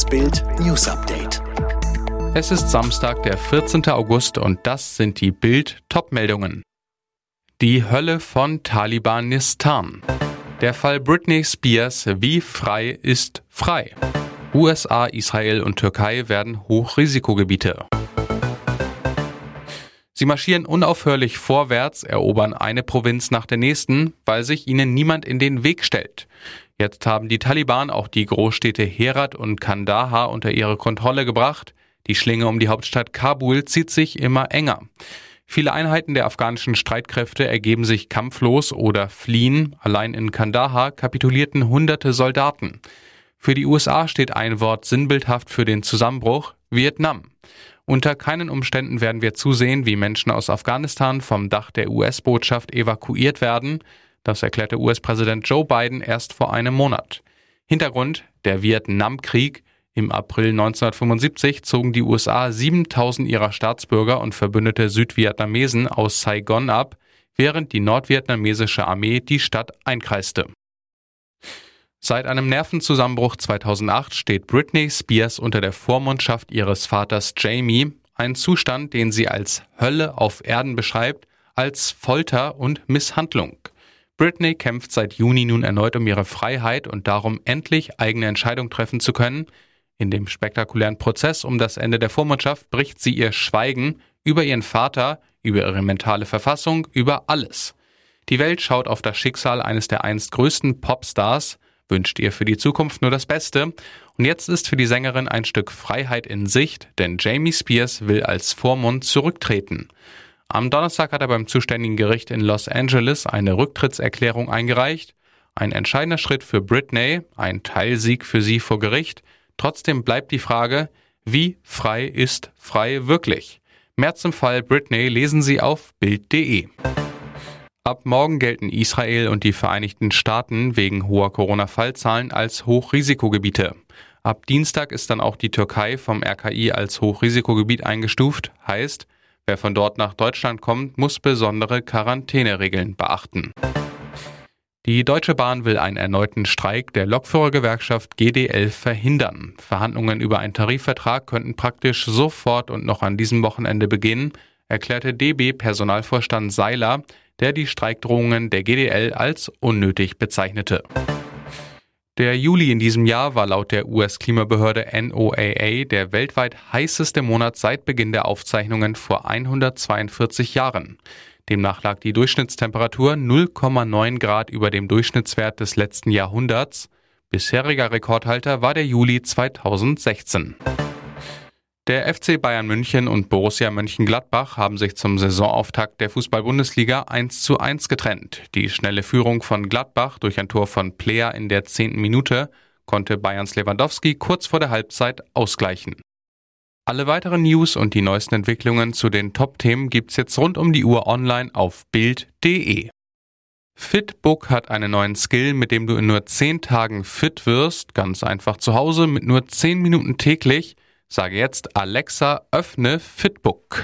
Das Bild News Update. Es ist Samstag, der 14. August und das sind die Bild Topmeldungen. Die Hölle von Talibanistan. Der Fall Britney Spears, wie frei ist frei. USA, Israel und Türkei werden Hochrisikogebiete. Sie marschieren unaufhörlich vorwärts, erobern eine Provinz nach der nächsten, weil sich ihnen niemand in den Weg stellt. Jetzt haben die Taliban auch die Großstädte Herat und Kandahar unter ihre Kontrolle gebracht. Die Schlinge um die Hauptstadt Kabul zieht sich immer enger. Viele Einheiten der afghanischen Streitkräfte ergeben sich kampflos oder fliehen. Allein in Kandahar kapitulierten hunderte Soldaten. Für die USA steht ein Wort sinnbildhaft für den Zusammenbruch Vietnam. Unter keinen Umständen werden wir zusehen, wie Menschen aus Afghanistan vom Dach der US-Botschaft evakuiert werden. Das erklärte US-Präsident Joe Biden erst vor einem Monat. Hintergrund der Vietnamkrieg. Im April 1975 zogen die USA 7000 ihrer Staatsbürger und verbündete Südvietnamesen aus Saigon ab, während die nordvietnamesische Armee die Stadt einkreiste. Seit einem Nervenzusammenbruch 2008 steht Britney Spears unter der Vormundschaft ihres Vaters Jamie, ein Zustand, den sie als Hölle auf Erden beschreibt, als Folter und Misshandlung. Britney kämpft seit Juni nun erneut um ihre Freiheit und darum, endlich eigene Entscheidungen treffen zu können. In dem spektakulären Prozess um das Ende der Vormundschaft bricht sie ihr Schweigen über ihren Vater, über ihre mentale Verfassung, über alles. Die Welt schaut auf das Schicksal eines der einst größten Popstars, wünscht ihr für die Zukunft nur das Beste. Und jetzt ist für die Sängerin ein Stück Freiheit in Sicht, denn Jamie Spears will als Vormund zurücktreten. Am Donnerstag hat er beim zuständigen Gericht in Los Angeles eine Rücktrittserklärung eingereicht. Ein entscheidender Schritt für Britney, ein Teilsieg für sie vor Gericht. Trotzdem bleibt die Frage, wie frei ist frei wirklich? Mehr zum Fall Britney lesen Sie auf Bild.de. Ab morgen gelten Israel und die Vereinigten Staaten wegen hoher Corona-Fallzahlen als Hochrisikogebiete. Ab Dienstag ist dann auch die Türkei vom RKI als Hochrisikogebiet eingestuft, heißt, Wer von dort nach Deutschland kommt, muss besondere Quarantäneregeln beachten. Die Deutsche Bahn will einen erneuten Streik der Lokführergewerkschaft GDL verhindern. Verhandlungen über einen Tarifvertrag könnten praktisch sofort und noch an diesem Wochenende beginnen, erklärte DB-Personalvorstand Seiler, der die Streikdrohungen der GDL als unnötig bezeichnete. Der Juli in diesem Jahr war laut der US-Klimabehörde NOAA der weltweit heißeste Monat seit Beginn der Aufzeichnungen vor 142 Jahren. Demnach lag die Durchschnittstemperatur 0,9 Grad über dem Durchschnittswert des letzten Jahrhunderts. Bisheriger Rekordhalter war der Juli 2016. Der FC Bayern München und Borussia Mönchengladbach haben sich zum Saisonauftakt der Fußball-Bundesliga 1 zu 1 getrennt. Die schnelle Führung von Gladbach durch ein Tor von Player in der zehnten Minute konnte Bayerns Lewandowski kurz vor der Halbzeit ausgleichen. Alle weiteren News und die neuesten Entwicklungen zu den Top-Themen gibt's jetzt rund um die Uhr online auf Bild.de. Fitbook hat einen neuen Skill, mit dem du in nur 10 Tagen fit wirst, ganz einfach zu Hause mit nur 10 Minuten täglich. Sage jetzt Alexa, öffne Fitbook.